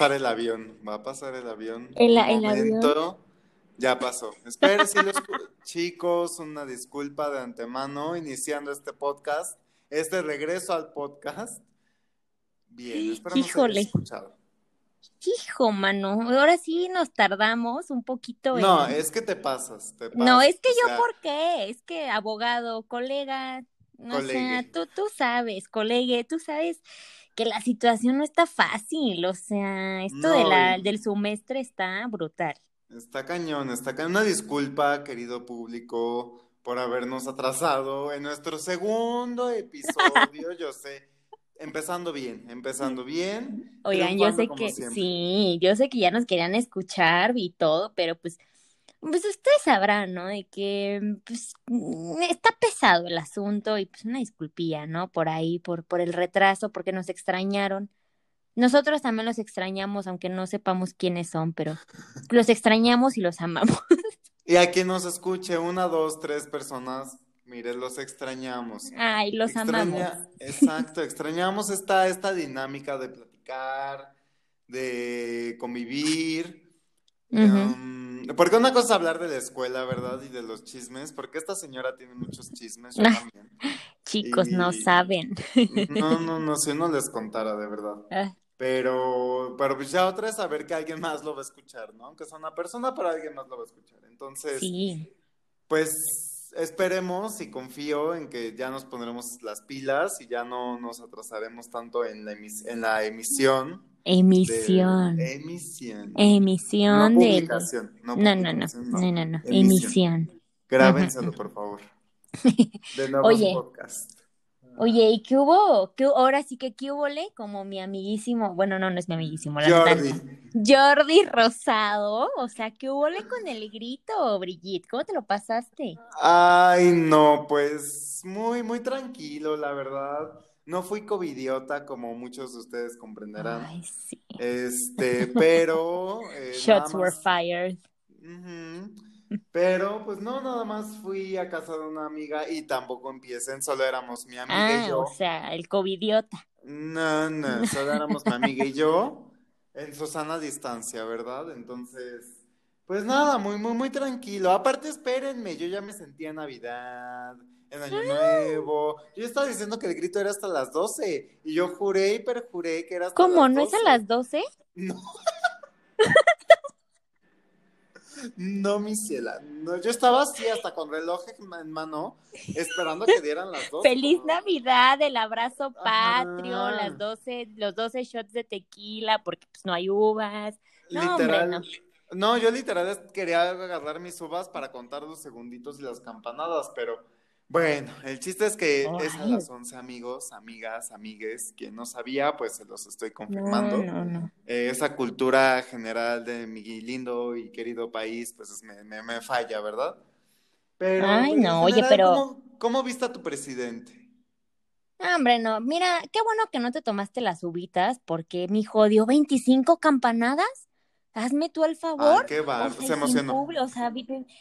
pasar el avión, va a pasar el avión. El, avión. Ya pasó. Espero si los chicos, una disculpa de antemano, iniciando este podcast, este regreso al podcast. Bien, espero no Híjole. escuchado. Hijo, mano, ahora sí nos tardamos un poquito en... No, es que te pasas, te No, es que o yo, sea, ¿por qué? Es que abogado, colega, o sea, Colegue. tú, tú sabes, colegue, tú sabes que la situación no está fácil, o sea, esto de No, la, del semestre está brutal. Está cañón, está cañón. Una disculpa, querido público, por habernos atrasado en nuestro segundo episodio. Yo sé, empezando bien, empezando bien. Oigan, yo sé que siempre. sí, yo sé que ya nos querían escuchar y todo, pero pues, pues ustedes sabrán, ¿no? De que pues mm, está pesado el asunto y pues una disculpilla, ¿no? Por ahí, por, por el retraso, porque nos extrañaron. Nosotros también los extrañamos, aunque no sepamos quiénes son, pero los extrañamos y los amamos. Y a quien nos escuche, una, dos, tres personas, mire, los extrañamos. Ay, los Extraña- amamos. Exacto, extrañamos esta, esta dinámica de platicar, de convivir. Um, porque una cosa es hablar de la escuela, ¿verdad? Y de los chismes, porque esta señora tiene muchos chismes, yo también. Chicos, no saben. No, no, no, si uno les contara, de verdad. Ah, Pero, pero pues ya otra es saber que alguien más lo va a escuchar, ¿no? Aunque sea una persona, pero alguien más lo va a escuchar. Entonces, Sí, pues esperemos y confío en que ya nos pondremos las pilas y ya no nos atrasaremos tanto en la, emis- en la emisión. De- emisión. emisión. Emisión no de... No, No, no, no, no, no, no, Emisión. Grábenselo, por favor. De nuevos Oye. podcast. Oye, ¿y qué hubo? ¿Qué, ahora sí que qué hubo, le? Como mi amiguísimo, bueno, no, no es mi amiguísimo, la Jordi. Jordi Rosado, o sea, ¿qué hubo le con el grito, Brigitte? ¿Cómo te lo pasaste? Ay, no, pues muy, muy tranquilo, la verdad. No fui covidiota, como muchos de ustedes comprenderán. Ay, sí. Este, pero eh, Shots were fired. Pero, pues no, nada más fui a casa de una amiga y tampoco empiecen, solo éramos mi amiga y Ah, yo. o sea, el covidiota. No, no, solo éramos mi amiga y yo en su sana distancia, ¿verdad? Entonces, pues nada, muy, muy, muy tranquilo. Aparte, espérenme, yo ya me sentía en Navidad, en Año Nuevo. Yo estaba diciendo que el grito era hasta las 12 y yo juré y perjuré que era hasta ¿Cómo? las ¿No es a 12. las 12? No. No, mi ciela. No, yo estaba así hasta con reloj en mano, esperando que dieran las 12. Feliz Navidad, el abrazo patrio, Ajá. las 12, los 12 shots de tequila, porque pues no hay uvas. No, hombre, Literal. no. No, yo literal quería agarrar mis uvas para contar los segunditos y las campanadas, pero bueno, el chiste es que es a las 11, amigos, amigas, amigues. Quien no sabía, pues se los estoy No, confirmando. no, no. Eh, esa cultura general de mi lindo y querido país, pues es- me, me- me falla, ¿verdad? Pero, Ay, pues, no, oye, pero- ¿cómo, cómo viste a tu presidente? Ah, Hombre, no. Mira, qué bueno que no te tomaste las uvitas, porque mi hijo dio 25 campanadas. Hazme tú el Ay, favor. qué O bar, sea, se emocionó. o sea,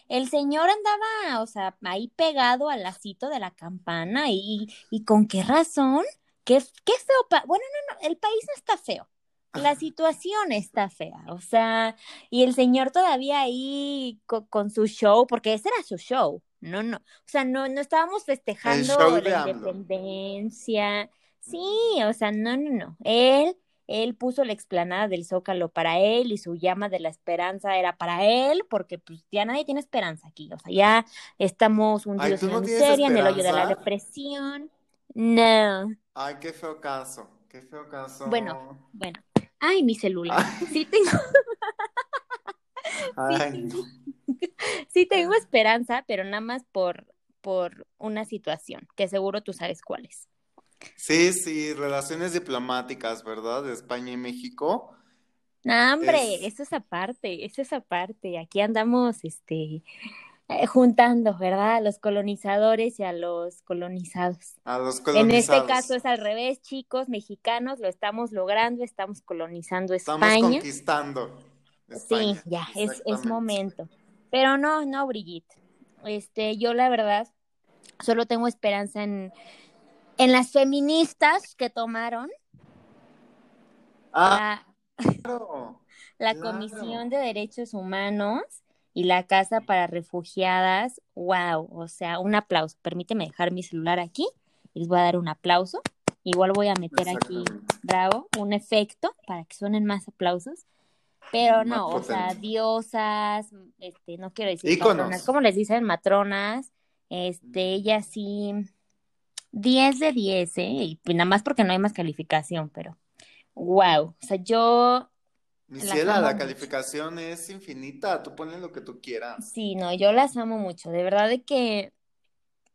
el señor andaba, o sea, ahí pegado al lacito de la campana y, y con qué razón, qué, qué feo, pa- bueno, no, no, el país no está feo, la situación está fea, o sea, y el señor todavía ahí co- con, su show, porque ese era su show, no, no, o sea, no, no estábamos festejando la independencia, sí, o sea, no, no, no, él él puso la explanada del Zócalo para él y su llama de la esperanza era para él, porque pues ya nadie tiene esperanza aquí, o sea, ya estamos hundidos ¿tú en no miseria, en el hoyo de la depresión. No, Ay, qué feo caso, qué feo caso. Bueno. bueno. Ay, mi celular. Ay. Sí tengo, Ay, sí tengo esperanza, pero nada más por, por una situación, que seguro tú sabes cuál es. Sí, sí, relaciones diplomáticas, ¿verdad? De España y México. No, hombre, Es- eso es aparte, eso es aparte. Aquí andamos, este, eh, juntando, ¿verdad? A los colonizadores y a los colonizados. A los En colonizados. este caso es al revés, chicos, mexicanos, lo estamos logrando, estamos colonizando Estamos España. conquistando Sí, ya, es, es momento. Pero no, no, Brigitte. Este, yo la verdad solo tengo esperanza en, en las feministas que tomaron Ah, la Comisión de Derechos Humanos y la Casa para Refugiadas, wow, o sea, un aplauso. Permíteme dejar mi celular aquí y les voy a dar un aplauso. Igual voy a meter aquí, bravo, un efecto para que suenen más aplausos. Pero no, o sea, diosas, este, no quiero decir matronas, ¿cómo les dicen? Matronas, este, ella sí, 10 de 10, ¿eh? Y nada más porque no hay más calificación, pero wow, o sea, yo... Mi ciela, la calificación es infinita, tú pones lo que tú quieras. Sí, no, yo las amo mucho, de verdad de que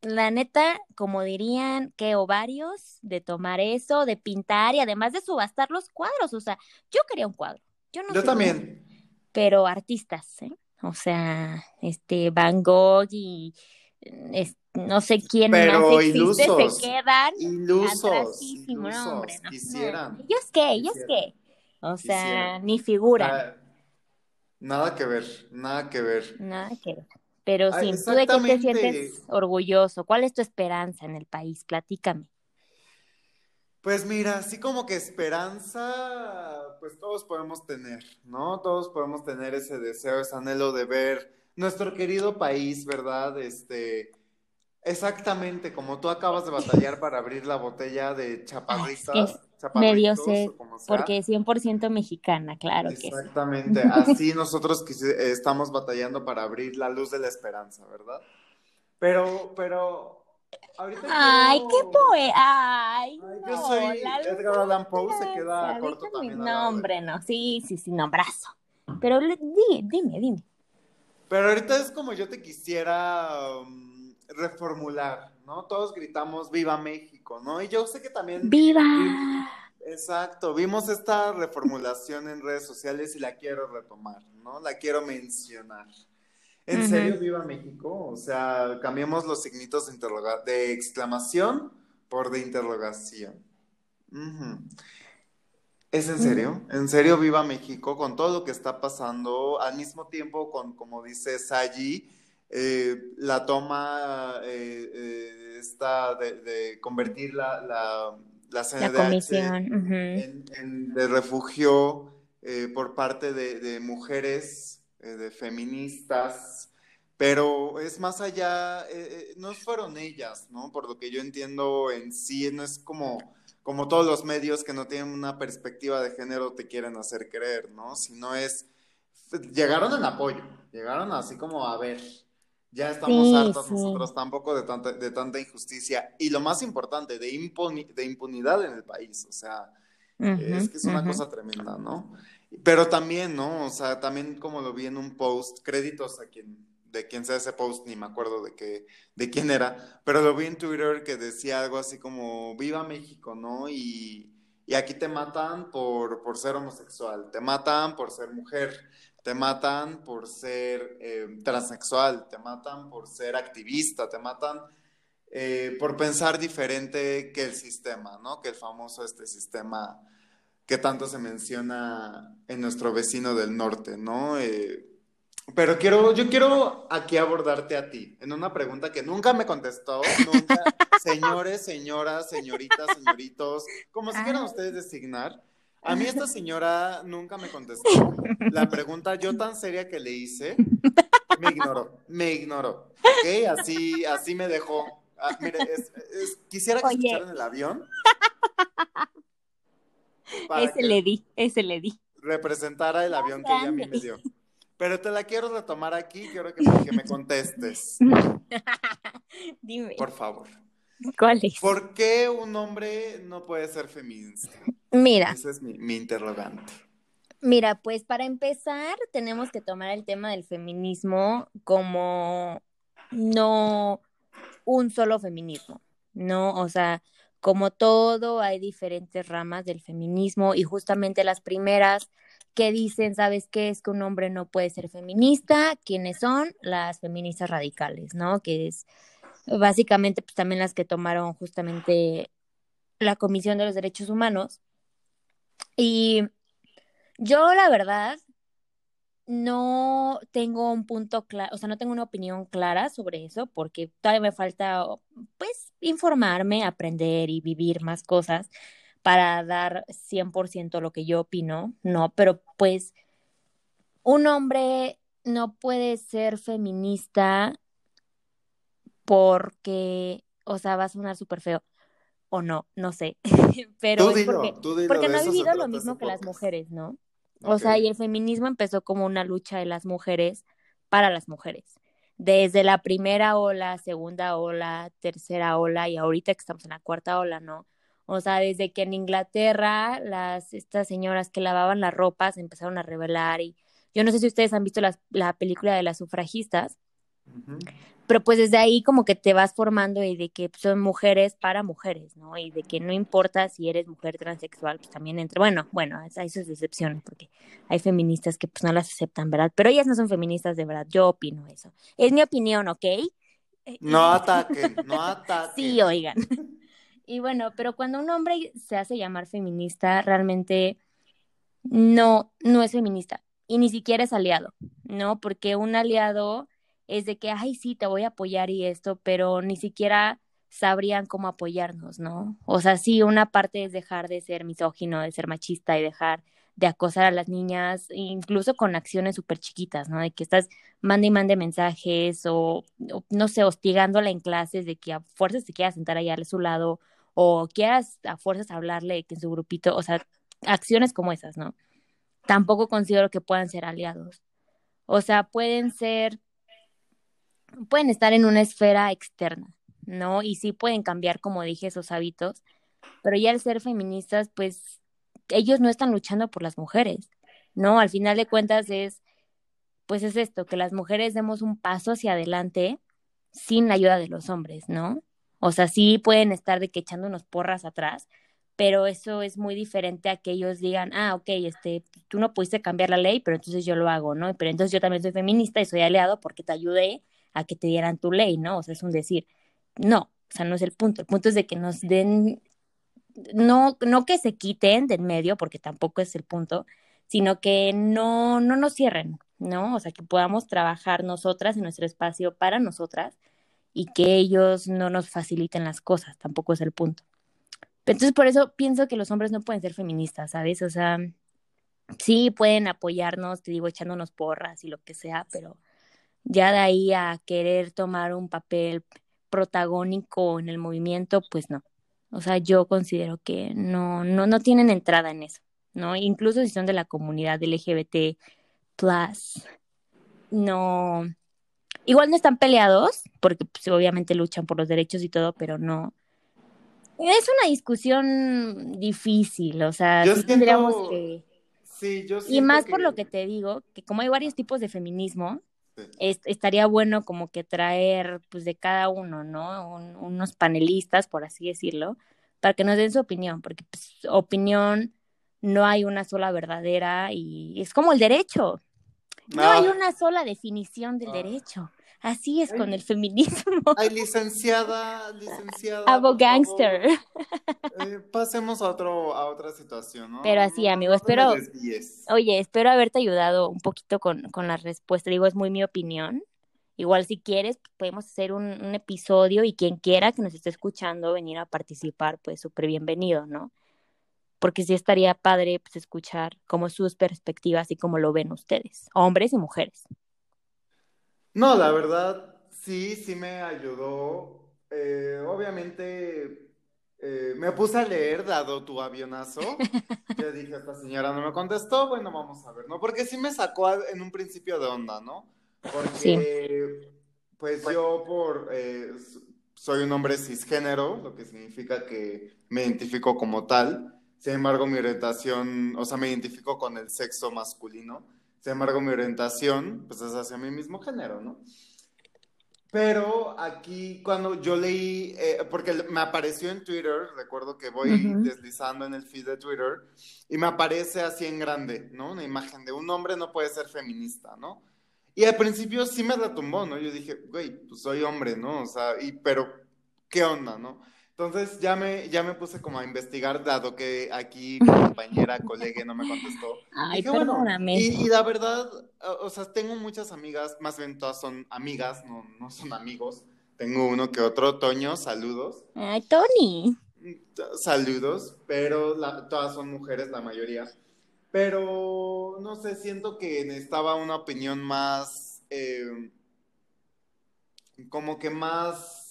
la neta, como dirían, que ovarios de tomar eso, de pintar y además de subastar los cuadros. O sea, yo quería un cuadro. Yo no Yo también. pero artistas, ¿eh? O sea, este Van Gogh y no sé quién pero más existe, ilusos, se quedan ilusos, ilusos no, hombre, no. quisieran. No. ¿Ellos qué? ¿Ellos qué? O sea, quisieran. ni figura. Nada, nada que ver, nada que ver. Nada que ver. Pero sí, ¿tú de qué te sientes orgulloso? ¿Cuál es tu esperanza en el país? Platícame. Pues mira, así como que esperanza, pues todos podemos tener, ¿no? Todos podemos tener ese deseo, ese anhelo de ver nuestro querido país, ¿verdad? Este, exactamente como tú acabas de batallar para abrir la botella de chaparritas. Medio sé, porque es 100% mexicana, claro. Exactamente, que así nosotros estamos batallando para abrir la luz de la esperanza, ¿verdad? Pero, pero, ahorita Ay, qué poe, ay, ay no, yo soy Edgar Allan Poe, se queda corto también. No, hombre, no, sí, sí, sí, no, brazo. Pero dime, dime, dime. Pero ahorita es como yo te quisiera um, reformular, ¿no? Todos gritamos Viva México, ¿no? Y yo sé que también... ¡Viva! Exacto, vimos esta reformulación en redes sociales y la quiero retomar, ¿no? La quiero mencionar. ¿En uh -huh. serio viva México? O sea, cambiemos los signitos de, de exclamación por de interrogación. Uh -huh. ¿Es en serio? ¿En serio viva México con todo lo que está pasando? Al mismo tiempo, con, como dice Sayi, eh, la toma eh, eh, está de, de, convertir la, la, la CNDH la comisión. Uh -huh. en, de refugio eh, por parte de, de mujeres, de feministas, pero es más allá, no fueron ellas, ¿no? Por lo que yo entiendo en sí, no es como como todos los medios que no tienen una perspectiva de género te quieren hacer creer, ¿no? Si no es, llegaron en apoyo, llegaron así como a ver, ya estamos sí, hartos sí. nosotros tampoco de tanta, de tanta injusticia y lo más importante, de, impuni de impunidad en el país, o sea, uh -huh, es que es una uh -huh. cosa tremenda, ¿no? Pero también, ¿no? O sea, también como lo vi en un post, créditos a quien de quién sea ese post, ni me acuerdo de qué, de quién era, pero lo vi en Twitter que decía algo así como, viva México, ¿no? Y, y aquí te matan por, por ser homosexual, te matan por ser mujer, te matan por ser eh, transexual, te matan por ser activista, te matan eh, por pensar diferente que el sistema, ¿no? Que el famoso este sistema que tanto se menciona en nuestro vecino del norte, ¿no? Eh, pero quiero, yo quiero aquí abordarte a ti, en una pregunta que nunca me contestó, nunca, señores, señoras, señoritas, señoritos, como si quieran ustedes designar. A mí esta señora nunca me contestó. La pregunta yo tan seria que le hice, me ignoró, me ignoró. ¿Ok? Así, así me dejó. Ah, mire, es, es, quisiera que escucharan el avión. Ese le di, ese le di. Representara el avión que ella a mí me dio. Pero te la quiero retomar aquí, quiero que, que me contestes. Dime. Por favor. ¿Cuál es? ¿Por qué un hombre no puede ser feminista? Mira. Ese es mi, mi, interrogante. Mira, pues para empezar tenemos que tomar el tema del feminismo como no un solo feminismo, ¿no? O sea, como todo hay diferentes ramas del feminismo y justamente las primeras que dicen, ¿sabes qué? Es que un hombre no puede ser feminista. ¿Quiénes son? Las feministas radicales, ¿no? Que es básicamente pues también las que tomaron justamente la Comisión de los Derechos Humanos. Y yo, la verdad, no tengo un punto claro, o sea, no tengo una opinión clara sobre eso, porque todavía me falta, pues, informarme, aprender y vivir más cosas para dar 100% lo que yo opino, no, pero pues un hombre no puede ser feminista porque, o sea, va a sonar súper feo, o no, no sé, pero es porque, porque no ha vivido lo mismo que las mujeres, ¿no? O sea, y el feminismo empezó como una lucha de las mujeres para las mujeres. Desde la primera ola, segunda ola, tercera ola y ahorita que estamos en la cuarta ola, ¿no? O sea, desde que en Inglaterra las estas señoras que lavaban las ropas empezaron a rebelar y yo no sé si ustedes han visto la película de las sufragistas, pero pues desde ahí como que te vas formando y de que son mujeres para mujeres, ¿no? Y de que no importa si eres mujer transexual, pues también entre, bueno, bueno, hay sus excepciones porque hay feministas que pues no las aceptan, ¿verdad? Pero ellas no son feministas de verdad, yo opino eso. Es mi opinión, ¿ok? No ataquen, no ataquen. sí, oigan. Y bueno, pero cuando un hombre se hace llamar feminista, realmente no, no es feminista y ni siquiera es aliado, ¿no? Porque un aliado es de que, ay, sí, te voy a apoyar y esto, pero ni siquiera sabrían cómo apoyarnos, ¿no? O sea, sí, una parte es dejar de ser misógino, de ser machista y dejar de acosar a las niñas, incluso con acciones súper chiquitas, ¿no? De que estás mande y mande mensajes o, no sé, hostigándola en clases de que a fuerzas te quieras sentar allá a su lado o quieras a fuerzas hablarle que en su grupito, o sea, acciones como esas, ¿no? Tampoco considero que puedan ser aliados. O sea, pueden ser pueden estar en una esfera externa, ¿no? Y sí pueden cambiar, como dije, esos hábitos, pero ya al ser feministas, pues ellos no están luchando por las mujeres, ¿no? Al final de cuentas es, pues es esto, que las mujeres demos un paso hacia adelante sin la ayuda de los hombres, ¿no? O sea, sí pueden estar de que echando unos porras atrás, pero eso es muy diferente a que ellos digan, ah, ok, este, tú no pudiste cambiar la ley, pero entonces yo lo hago, ¿no? Pero entonces yo también soy feminista y soy aliado porque te ayudé a que te dieran tu ley, ¿no? O sea, es un decir, no, o sea, no es el punto, el punto es de que nos den, no, no que se quiten del medio, porque tampoco es el punto, sino que no, no nos cierren, ¿no? O sea, que podamos trabajar nosotras en nuestro espacio para nosotras y que ellos no nos faciliten las cosas, tampoco es el punto. Entonces, por eso pienso que los hombres no pueden ser feministas, ¿sabes? O sea, sí pueden apoyarnos, te digo, echándonos porras y lo que sea, pero ya de ahí a querer tomar un papel protagónico en el movimiento, pues no. O sea, yo considero que no, no, no tienen entrada en eso, ¿no? Incluso si son de la comunidad LGBT plus, no, igual no están peleados, porque pues, obviamente luchan por los derechos y todo, pero no. Es una discusión difícil, o sea, tendríamos que... Sí, yo y más por lo que te digo, que como hay varios tipos de feminismo, estaría bueno como que traer pues de cada uno, ¿no? unos panelistas, por así decirlo, para que nos den su opinión, porque pues, opinión no hay una sola verdadera y es como el derecho. No, hay una sola definición del derecho. Así es con el feminismo. Ay, licenciada, licenciada. Abogangster. Eh, pasemos a, otro, a otra situación, ¿no? Pero así, amigo, espero. Oye, espero haberte ayudado un poquito con, con la respuesta. Digo, es muy mi opinión. Igual si quieres, podemos hacer un, un, episodio y quien quiera que nos esté escuchando venir a participar, pues súper bienvenido, ¿no? Porque sí estaría padre pues, escuchar como sus perspectivas y cómo lo ven ustedes, hombres y mujeres. No, la verdad, sí, sí me ayudó. Eh, obviamente, eh, me puse a leer, dado tu avionazo. Ya dije, esta señora no me contestó, bueno, vamos a ver, ¿no? Porque sí me sacó en un principio de onda, ¿no? Porque, pues yo por, eh, soy un hombre cisgénero, lo que significa que me identifico como tal. Sin embargo, mi orientación, o sea, me identifico con el sexo masculino. Sin embargo, mi orientación pues, es hacia mi mismo género, ¿no? Pero aquí cuando yo leí, eh, porque me apareció en Twitter, recuerdo que voy deslizando en el feed de Twitter, y me aparece así en grande, ¿no? Una imagen de un hombre no puede ser feminista, ¿no? Y al principio sí me retumbó, ¿no? Yo dije, güey, pues soy hombre, ¿no? O sea, y, pero, ¿qué onda, no? Entonces ya me, ya me puse como a investigar, dado que aquí mi compañera, colega no me contestó. Ay, perdóname. y, la verdad, o sea, tengo muchas amigas, más bien todas son amigas, no, no son amigos. Tengo uno que otro, Toño, saludos. Ay, Tony. saludos, pero la- todas son mujeres, la mayoría. Pero no sé, siento que necesitaba una opinión más, eh, como que más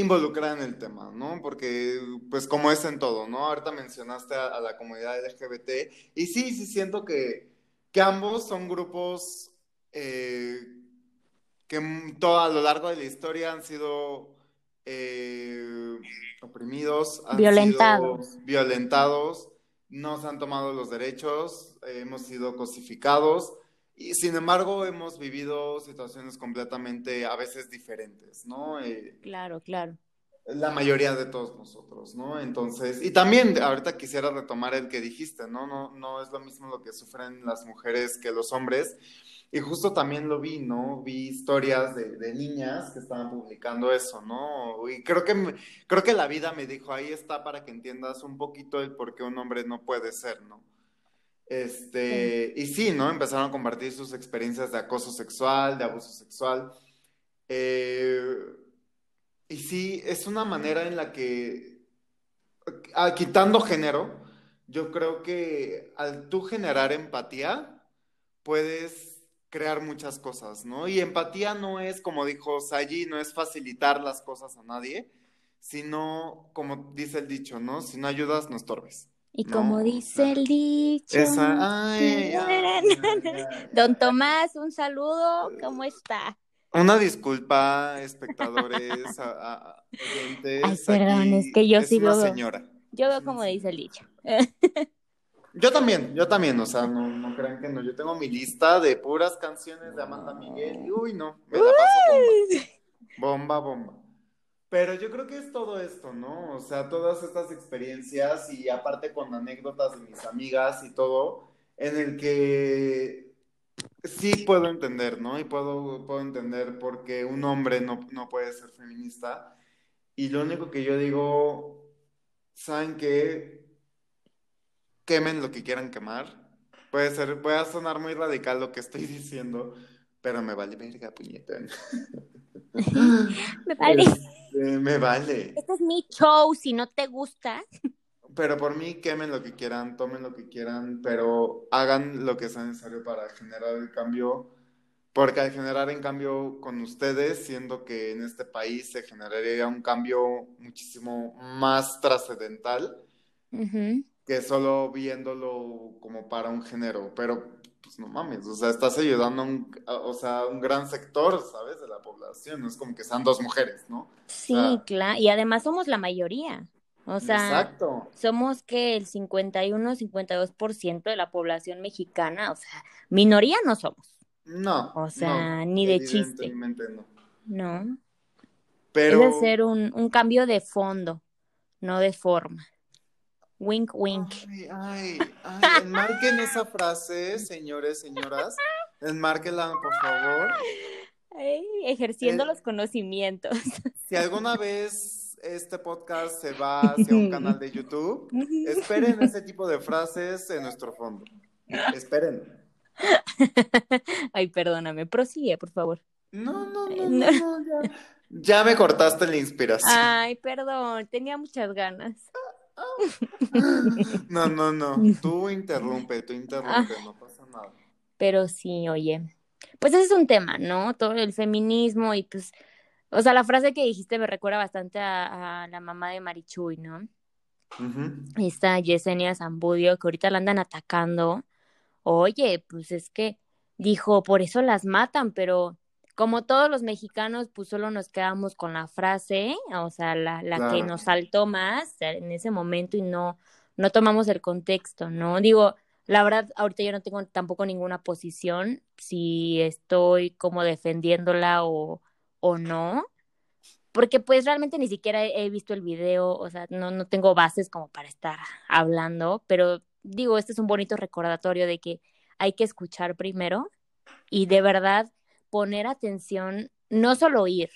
involucrada en el tema, ¿no? Porque, pues como es en todo, ¿no? Ahorita mencionaste a, a la comunidad LGBT y sí, sí siento que, que ambos son grupos eh, que todo a lo largo de la historia han sido eh, oprimidos, han Violentados. sido violentados, no se han tomado los derechos, eh, hemos sido cosificados y sin embargo hemos vivido situaciones completamente a veces diferentes, ¿no? Eh, Claro, claro. la mayoría de todos nosotros, ¿no? Entonces, y también ahorita quisiera retomar el que dijiste, ¿no? No, no es lo mismo lo que sufren las mujeres que los hombres. Y justo también lo vi, ¿no? Vi historias de, de niñas que estaban publicando eso, ¿no? Y creo que, me- creo que la vida me dijo, ahí está para que entiendas un poquito el por qué un hombre no puede ser, ¿no? Este, y sí, ¿no? Empezaron a compartir sus experiencias de acoso sexual, de abuso sexual. Eh, y sí, es una manera en la que, ah, quitando género, yo creo que al tú generar empatía, puedes crear muchas cosas, ¿no? Y empatía no es, como dijo Sayi, no es facilitar las cosas a nadie, sino, como dice el dicho, ¿no? Si no ayudas, no estorbes. Y No, como dice el dicho, Esa, ay, ay, ay, ay. Don Tomás, un saludo, ¿cómo está? Una disculpa, espectadores, a- a- oyentes. Ay, perdón, aquí es que yo es sí una veo- señora. Yo veo como dice el dicho. Yo también, yo también, o sea, no, no crean que no. Yo tengo mi lista de puras canciones de Amanda Miguel y uy, no, me la paso bomba. Bomba, bomba. Pero yo creo que es todo esto, ¿no? O sea, todas estas experiencias y aparte con anécdotas de mis amigas y todo, en el que sí puedo entender, ¿no? Y puedo, puedo entender por qué un hombre no, no puede ser feminista. Y lo único que yo digo, ¿saben qué? Quemen lo que quieran quemar. Puede ser, puede sonar muy radical lo que estoy diciendo, pero me vale verga, puñeta. Me vale. Este, me vale. Este es mi show, si no te gusta. Pero por mí, quemen lo que quieran, tomen lo que quieran, pero hagan lo que sea necesario para generar el cambio. Porque al generar en cambio con ustedes, siendo que en este país se generaría un cambio muchísimo más trascendental Ujú. que solo viéndolo como para un género. Pero, pues no mames, o sea, estás ayudando a un, a- o sea, un gran sector, ¿sabes? De la población. No es como que sean dos mujeres, ¿no? Sí, claro. Y además somos la mayoría. O sea, Exacto. somos que el 51-52% de la población mexicana, o sea, minoría no somos, No, O sea, no, ni de chiste. no. ¿no? Pero Es hacer un, un cambio de fondo, no de forma. Wink, wink. Ay, ay, ay, enmarquen esa frase, señores, señoras. Enmárquenla, por favor. Ay, ejerciendo Eh. los conocimientos. Si alguna vez este podcast se va hacia un canal de YouTube, esperen ese tipo de frases en nuestro fondo. Esperen. Ay, perdóname, prosigue, por favor. No, no, no, No. no, no, ya. Ya me cortaste la inspiración. Ay, perdón, tenía muchas ganas. No, no, no. Tú interrumpe, tú interrumpe, no pasa nada. Pero sí, oye, pues ese es un tema, ¿no? Todo el feminismo y pues, o sea, la frase que dijiste me recuerda bastante a, a la mamá de Marichuy, ¿no? Ujú. Esta Yesenia Zambudio, que ahorita la andan atacando. Oye, pues es que dijo, por eso las matan, pero como todos los mexicanos, pues solo nos quedamos con la frase, o sea, la, la que nos saltó más en ese momento y no, no tomamos el contexto, ¿no? Digo, la verdad, ahorita yo no tengo tampoco ninguna posición, si estoy como defendiéndola o, o no, porque pues realmente ni siquiera he, he visto el video, o sea, no, no tengo bases como para estar hablando, pero digo, este es un bonito recordatorio de que hay que escuchar primero y de verdad poner atención, no solo oír,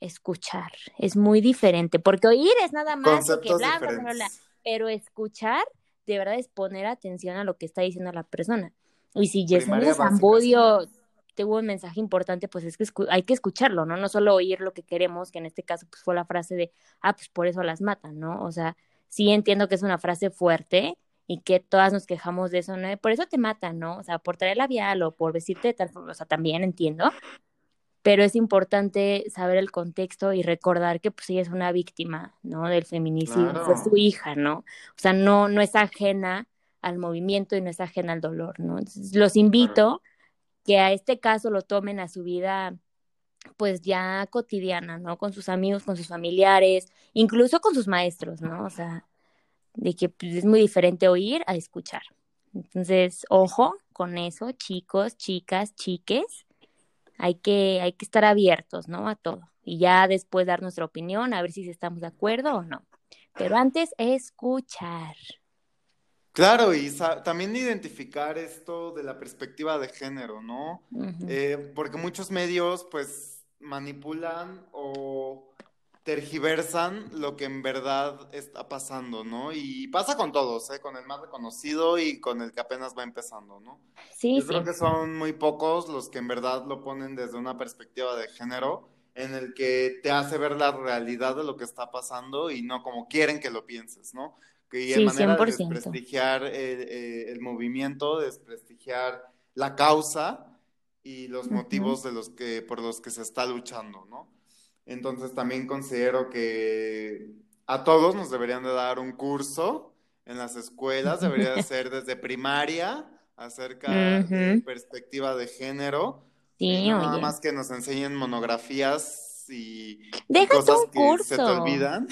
escuchar, es muy diferente, porque oír es nada más que bla, bla, bla, bla, diferentes. pero escuchar de verdad es poner atención a lo que está diciendo la persona. Y si Yesenia Zambudio tuvo un mensaje importante, pues es que hay que escucharlo, ¿no? No solo oír lo que queremos, que en este caso pues fue la frase de, ah, pues por eso las matan, ¿no? O sea, sí entiendo que es una frase fuerte y que todas nos quejamos de eso, ¿no? Por eso te matan, ¿no? O sea, por traer labial o por vestirte de tal forma, o sea, también entiendo, pero es importante saber el contexto y recordar que pues ella es una víctima, ¿no? Del feminicidio, Claro. fue su hija, ¿no? O sea, no, no es ajena al movimiento y no es ajena al dolor, ¿no? Entonces, los invito que a este caso lo tomen a su vida pues ya cotidiana, ¿no? Con sus amigos, con sus familiares, incluso con sus maestros, ¿no? O sea, de que pues, es muy diferente oír a escuchar. Entonces, ojo con eso, chicos, chicas, chiques. Hay que, hay que estar abiertos, ¿no? A todo. Y ya después dar nuestra opinión, a ver si estamos de acuerdo o no. Pero antes, escuchar. Claro, y también identificar esto de la perspectiva de género, ¿no? Eh, porque muchos medios pues manipulan o tergiversan lo que en verdad está pasando, ¿no? Y pasa con todos, ¿eh? Con el más reconocido y con el que apenas va empezando, ¿no? Sí, Yo sí. creo que son muy pocos los que en verdad lo ponen desde una perspectiva de género, en el que te hace ver la realidad de lo que está pasando y no como quieren que lo pienses, ¿no? Que en Sí, manera de 100%. desprestigiar el, eh, el movimiento, desprestigiar la causa y los motivos de los que, por los que se está luchando, ¿no? Entonces también considero que a todos nos deberían de dar un curso en las escuelas, debería de ser desde primaria acerca de perspectiva de género, Sí, no nada más que nos enseñen monografías y, tú cosas un que se te olvidan.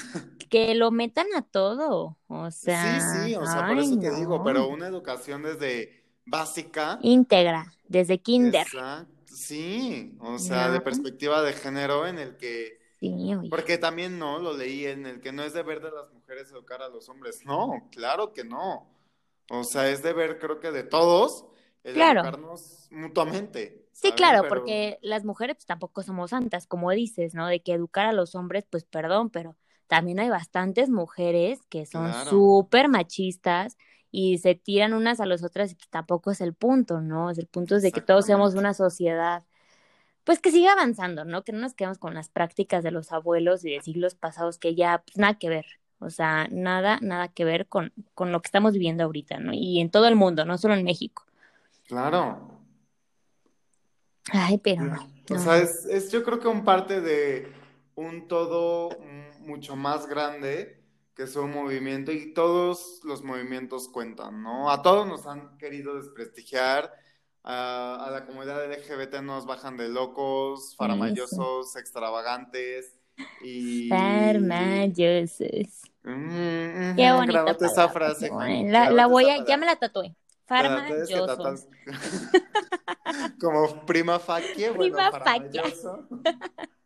Que lo metan a todo. O Sí, sea, sí, o sea, por eso te digo, pero no. una educación desde básica, Íntegra, desde kinder. esa- sí, o sea, de perspectiva de género en el que Sí. Porque también no, lo leí en el que no es deber de las mujeres educar a los hombres. No, claro que no. O sea, es deber, creo que de todos, el Claro. educarnos mutuamente. Sí, claro, Pero- porque las mujeres pues, tampoco somos santas, como dices, ¿no? De que educar a los hombres, pues perdón, pero también hay bastantes mujeres que son Claro. súper machistas y se tiran unas a las otras y tampoco es el punto, ¿no? Es el punto es de que todos seamos una sociedad, pues que siga avanzando, ¿no? Que no nos quedemos con las prácticas de los abuelos y de siglos pasados que ya, pues nada que ver. O sea, nada, nada que ver con, con lo que estamos viviendo ahorita, ¿no? Y en todo el mundo, no solo en México. Claro. Ay, pero no. O sea, es, es yo creo que un parte de un todo mucho más grande que es un movimiento y todos los movimientos cuentan, ¿no? A todos nos han querido desprestigiar, a, a la comunidad LGBT nos bajan de locos, faramayosos, extravagantes y... Farmayosos. Mm, Qué ujú, bonita esa frase. La, la voy a, ya me la tatué. Tatuar. Como prima facie, bueno, Prima facie.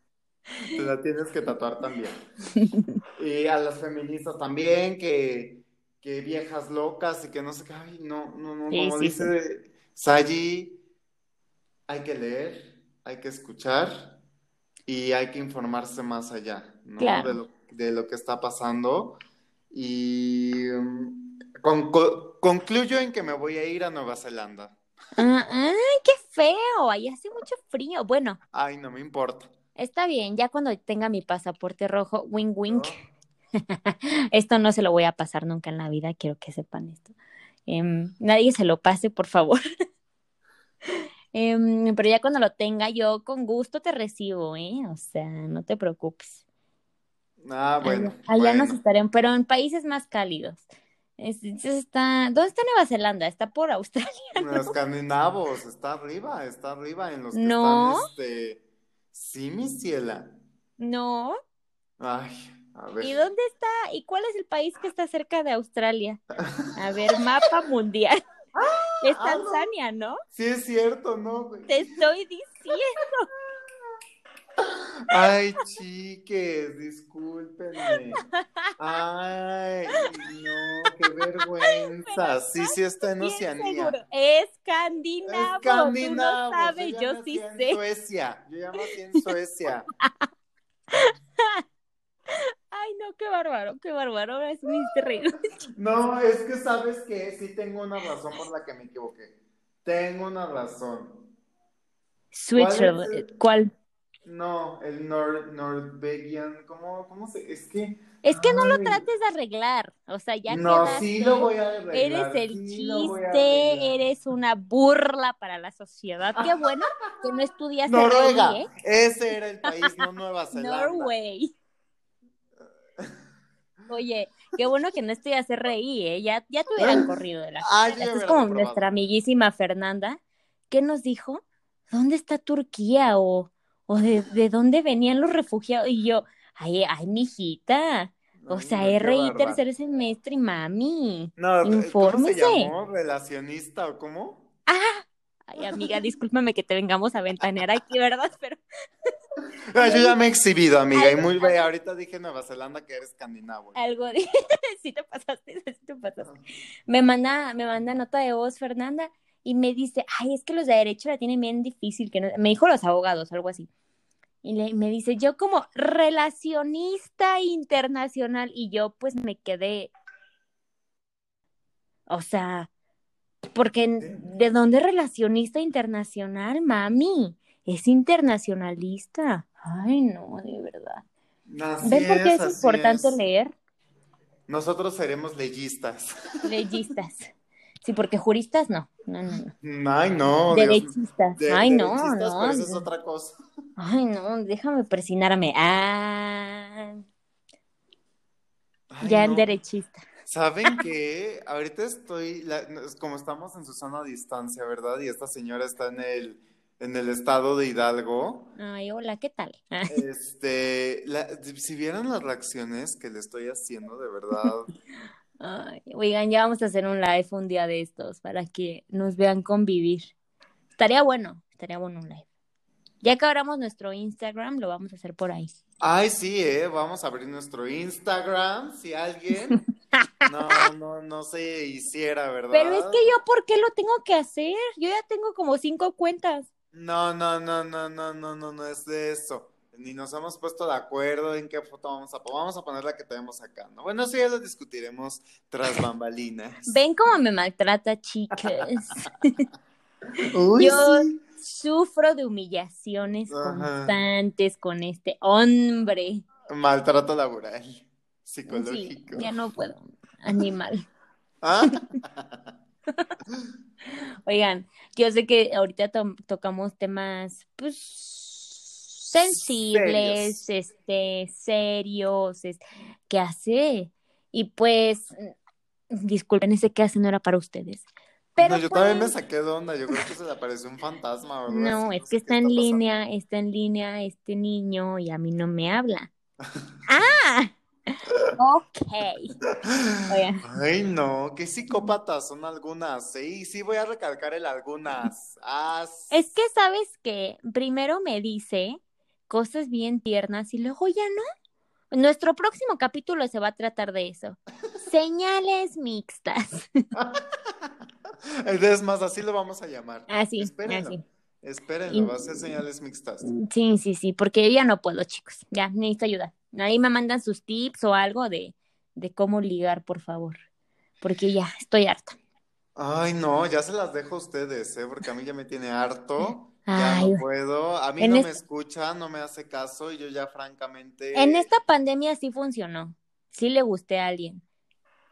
Te la tienes que tatuar también. Y a las feministas también, que, que viejas locas y que no sé qué. Ay, no, no, no. Sí, Como sí, dice Sayi, hay que leer, hay que escuchar y hay que informarse más allá, ¿no? Claro. De lo, de lo que está pasando. Y um, con- co- concluyo en que me voy a ir a Nueva Zelanda. Ah, ay, qué feo. Ahí hace mucho frío. Bueno, Ay, no me importa. Está bien. Ya cuando tenga mi pasaporte rojo, wink wink. Esto no se lo voy a pasar nunca en la vida. Quiero que sepan esto. Em, nadie se lo pase, por favor. Em, pero ya cuando lo tenga, yo con gusto te recibo, ¿eh? O sea, no te preocupes. Ah, bueno. Allá, allá nos estaremos, pero en países más cálidos. Es- es- está, ¿dónde está Nueva Zelanda? Está por Australia. Los escandinavos, está arriba, está arriba en los que No. están, este... Sí, mi ciela. No. Ay, a ver. ¿Y dónde está? ¿Y cuál es el país que está cerca de Australia? A ver, mapa mundial. Es ah, no. Tanzania, ¿no? Sí es cierto, ¿no? Te estoy diciendo. Ay, chiques, discúlpenme. Ay, no, qué vergüenza. Sí, sí está en Oceanía. Escandinavo. Tú Escandinavos, no sabes, yo nací sí en sé. Suecia, yo ya nací en Suecia. Ay, no, qué bárbaro, qué bárbaro. Ahora me hiciste reír. No, es que sabes que sí tengo una razón por la que me equivoqué. Tengo una razón. Switzerland. ¿Cuál? No, el Nor Norwegian, ¿cómo, ¿cómo se...? Es que... Es que no lo trates de arreglar, o sea, ya No, quedaste, sí lo voy a arreglar. eres el sí a chiste, eres una burla para la sociedad. Qué bueno que no estudiaste Noruega, RI, ¿eh? ese era el país, no Nueva Zelanda. Norway. Oye, qué bueno que no estudias RI, ¿eh? Ya, ya te hubieran corrido de la Ah, Es como nuestra amiguísima Fernanda, ¿qué nos dijo? ¿Dónde está Turquía? O, o de, de dónde venían los refugiados. Y yo, ay, ay, mijita. O sea, RI tercer semestre y mami. No, ¿cómo Infórmese. se llamó? ¿Relacionista o cómo? Ay, amiga, discúlpame que te vengamos a ventanear aquí, ¿verdad? Pero Ah, yo ya me he exhibido, amiga, y muy bien. Ahorita dije Nueva Zelanda que era escandinavo. algo de... sí te pasaste, sí te pasaste. Me manda, me manda nota de voz Fernanda y me dice, ay, es que los de derecho la tienen bien difícil, que no... me dijo los abogados, algo así. Y le- me dice, yo como relacionista internacional, y yo pues me quedé, o sea, porque ¿de dónde relacionista internacional, mami? Es internacionalista. Ay, no, de verdad. Así ¿Ven por qué es, importante es. leer? Nosotros seremos leyistas. Leyistas. Sí, porque juristas no. No, no, no. Ay, no. Derechistas. De- Ay, no, no. Pero eso es otra cosa. Ay, no, déjame presionarme. Ah, Ay, ya en derechista. ¿Saben qué? Ahorita estoy, la- como estamos en Susana a distancia, ¿verdad? Y esta señora está en el, en el estado de Hidalgo. Ay, hola, ¿qué tal? Ah, Este, la- si vieran las reacciones que le estoy haciendo, de verdad. Ay, oigan, ya vamos a hacer un live un día de estos para que nos vean convivir. Estaría bueno, estaría bueno un live. Ya que abramos nuestro Instagram, lo vamos a hacer por ahí. Ay, sí, ¿eh? Vamos a abrir nuestro Instagram, si alguien no, no, no se hiciera, ¿verdad? Pero es que yo, ¿por qué lo tengo que hacer? Yo ya tengo como cinco cuentas. No, no, no, no, no, no, no, no es de eso. Ni nos hemos puesto de acuerdo en qué foto vamos a poner. Vamos a poner la que tenemos acá, ¿no? Bueno, eso ya lo discutiremos tras bambalinas. Ven cómo me maltrata, chicas. Uy, Yo sí. sufro de humillaciones Ajá. constantes con este hombre. Maltrato laboral, Sí, psicológico. ya no puedo. Animal. ¿Ah? Oigan, yo sé que ahorita to- tocamos temas, pues, sensibles, Serios. este, serios, es, ¿qué hace? Y pues, disculpen, ese qué hace no era para ustedes. Pero No, yo también me pues, saqué de onda. Yo creo que se le apareció un fantasma algo No, es que está en pasando. línea, está en línea este niño y a mí no me habla. ¡Ah! Ok. Ay, no, qué psicópatas son algunas. Sí, sí, voy a recalcar el algunas. Ah, es que sabes que primero me dice cosas bien tiernas y luego ya no. Nuestro próximo capítulo se va a tratar de eso. Señales mixtas. Es más, así lo vamos a llamar. Así, Espérenlo. así. Espérenlo, Y- va a ser señales mixtas. Sí, sí, sí, porque yo ya no puedo, chicos. Ya, necesito ayuda. Ahí me mandan sus tips o algo de, de cómo ligar, por favor. Porque ya, estoy harta. Ay, no, ya se las dejo a ustedes, ¿eh? Porque a mí ya me tiene harto. Ya no puedo. A mí no me escucha, no me hace caso y yo ya francamente... En esta pandemia sí funcionó. Sí le gusté a alguien.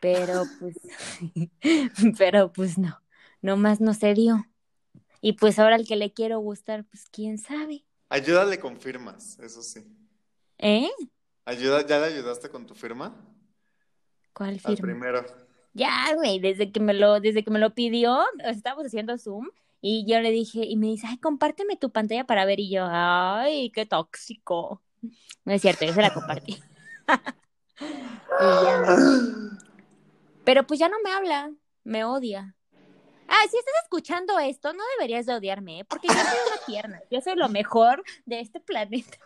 Pero pues, pero pues no. Nomás no se dio. Y pues ahora el que le quiero gustar, pues quién sabe. Ayúdale con firmas, eso sí. ¿Eh? Ayuda, ¿ya le ayudaste con tu firma? ¿Cuál Al firma? primero. Ya, güey, desde que me lo, desde que me lo pidió, estábamos haciendo Zoom y yo le dije, y me dice, ay, compárteme tu pantalla para ver, y yo, ay, qué tóxico. No es cierto, yo se la compartí. Y ya. Pero pues ya no me habla, me odia. Ah, si estás escuchando esto, no deberías de odiarme, ¿eh? porque yo soy una tierna, yo soy lo mejor de este planeta.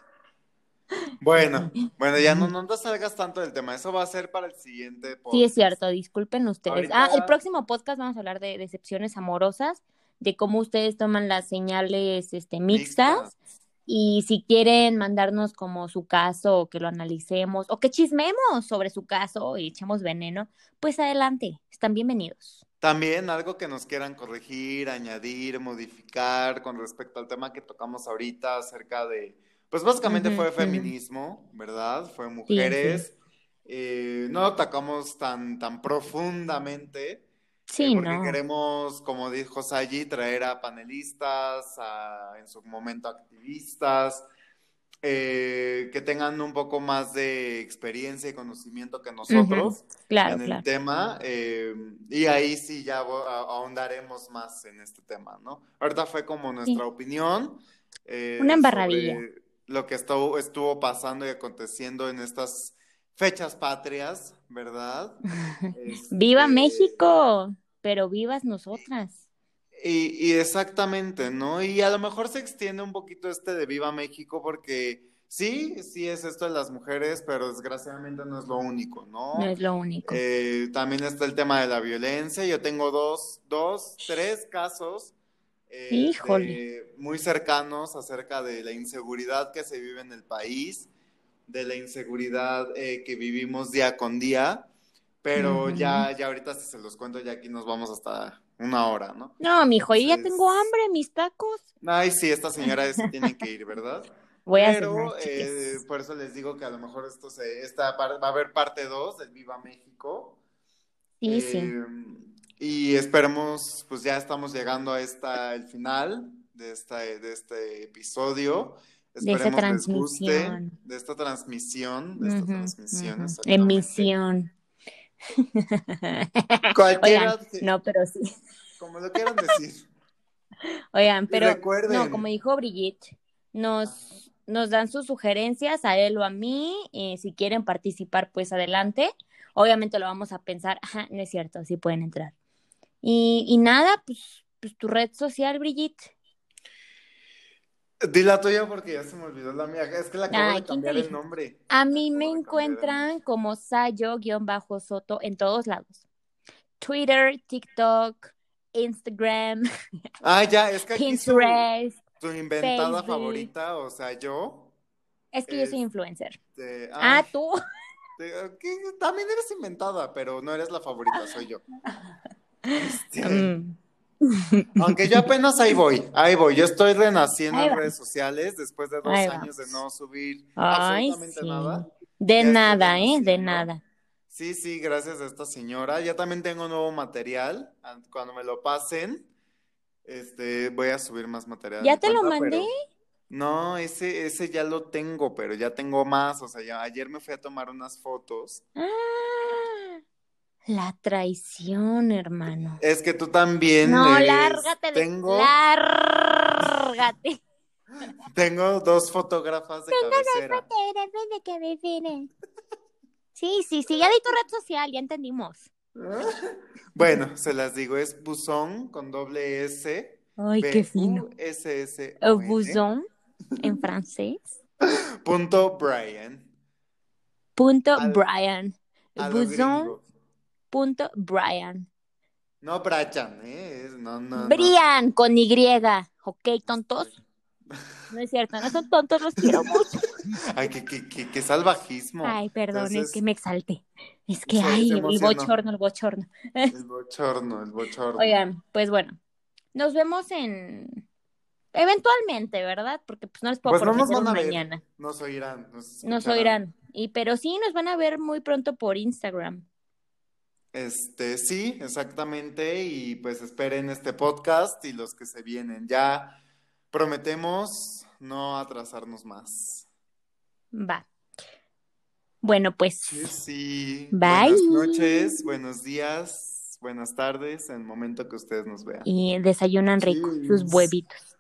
Bueno, bueno, ya no, no te salgas tanto del tema. Eso va a ser para el siguiente podcast. Sí, es cierto, disculpen ustedes. Ahorita- Ah, el próximo podcast vamos a hablar de decepciones amorosas, de cómo ustedes toman las señales este, mixtas. Y si quieren mandarnos como su caso o que lo analicemos o que chismemos sobre su caso y echemos veneno, pues adelante, están bienvenidos. También algo que nos quieran corregir, añadir, modificar con respecto al tema que tocamos ahorita acerca de pues básicamente fue feminismo, ¿verdad? Fue mujeres. Eh, no lo atacamos tan, tan profundamente. Eh, Sí, porque no. queremos, como dijo Sayi, traer a panelistas, a, en su momento activistas, eh, que tengan un poco más de experiencia y conocimiento que nosotros Claro, en el claro. tema, eh, y ahí sí ya ahondaremos más en este tema, ¿no? Ahorita fue como nuestra opinión eh, Una embarradilla. sobre lo que estuvo, estuvo pasando y aconteciendo en estas fechas patrias, ¿verdad? ¡Viva Este, México! Pero vivas nosotras. Y, y exactamente, ¿no? Y a lo mejor se extiende un poquito este de Viva México porque sí, sí es esto de las mujeres, pero desgraciadamente no es lo único, ¿no? No es lo único. Eh, también está el tema de la violencia. Yo tengo dos, dos, tres casos eh, Híjole. de- muy cercanos acerca de la inseguridad que se vive en el país, de la inseguridad eh, que vivimos día con día, pero ya, ya ahorita si se los cuento, ya aquí nos vamos hasta una hora, ¿no? No, mijo, yo ya tengo hambre, mis tacos. Ay, sí, esta señora sí tiene que ir, ¿verdad? Voy a Pero cenar, eh, por eso les digo que a lo mejor esto se, esta va a haber parte 2 del Viva México. Sí, sí. Eh, y esperemos, pues ya estamos llegando a esta, el final de, esta, de este episodio. De esta Esperemos les guste transmisión. de esta transmisión, de esta Ujú, transmisión. Emisión. Cualquiera, Oigan, no, pero sí. como lo quieran decir. Oigan, pero no, como dijo Brigitte, nos, nos dan sus sugerencias a él o a mí, eh, si quieren participar, pues adelante. Obviamente lo vamos a pensar, ajá, no es cierto, sí pueden entrar. Y, y nada, pues, pues tu red social, Brigitte. Di la tuya porque ya se me olvidó la mía. Es que la acabo Ay, de ¿quién te cambiar el nombre. A mí me encuentran como Sayo-Soto en todos lados. Twitter, TikTok, Instagram, Ah, ya, es que aquí Pinterest. tu inventada Facebook. favorita, o sea, yo. Es que yo soy influencer. Ah, ay, tú. que también eres inventada, pero no eres la favorita, soy yo. Este, Mm. Aunque yo apenas ahí voy, ahí voy. Yo estoy renaciendo en redes sociales después de dos Ahí años de no subir Ay, absolutamente sí. nada. De Ya nada, ¿eh? De nada. Sí, sí, gracias a esta señora. Ya también tengo nuevo material. Ah, Cuando me lo pasen, este, voy a subir más material. ¿Ya te lo mandé? pero- No, ese, ese ya lo tengo, pero ya tengo más. O sea, ya ayer me fui a tomar unas fotos. Ah, la traición, hermano. Es que tú también No, eres- lárgate de... Tengo, Lárgate. tengo dos fotógrafas de cabecera. de cabecera. Sí, sí, sí, ya di tu red social, ya entendimos. Bueno, se las digo, es buzón con doble S. Ay, qué fino. B-U-S-S-O-N, El buzón en francés. Punto Brian. Punto Brian. Buzón. Punto Brian. No Brian, ¿eh? Es- No, no, no. Brian con Y. ¿Ok, tontos? No es cierto, no son tontos, los quiero mucho. Ay, qué, qué, qué, qué salvajismo. Ay, perdón, es que me exalté. Es que, ay, el bochorno, el bochorno. El bochorno, el bochorno. Oigan, pues bueno, nos vemos en... Eventualmente, ¿verdad? Porque pues no les puedo Pues no nos van a ver. mañana. Nos oirán. Nos Nos oirán. Y, pero sí, nos van a ver muy pronto por Instagram. Este, sí, exactamente. Y pues esperen este podcast y los que se vienen. Ya prometemos no atrasarnos más. Va. Bueno, pues... Sí, sí. Bye. Buenas noches, buenos días, buenas tardes, en el momento que ustedes nos vean. Y desayunan rico sus huevitos.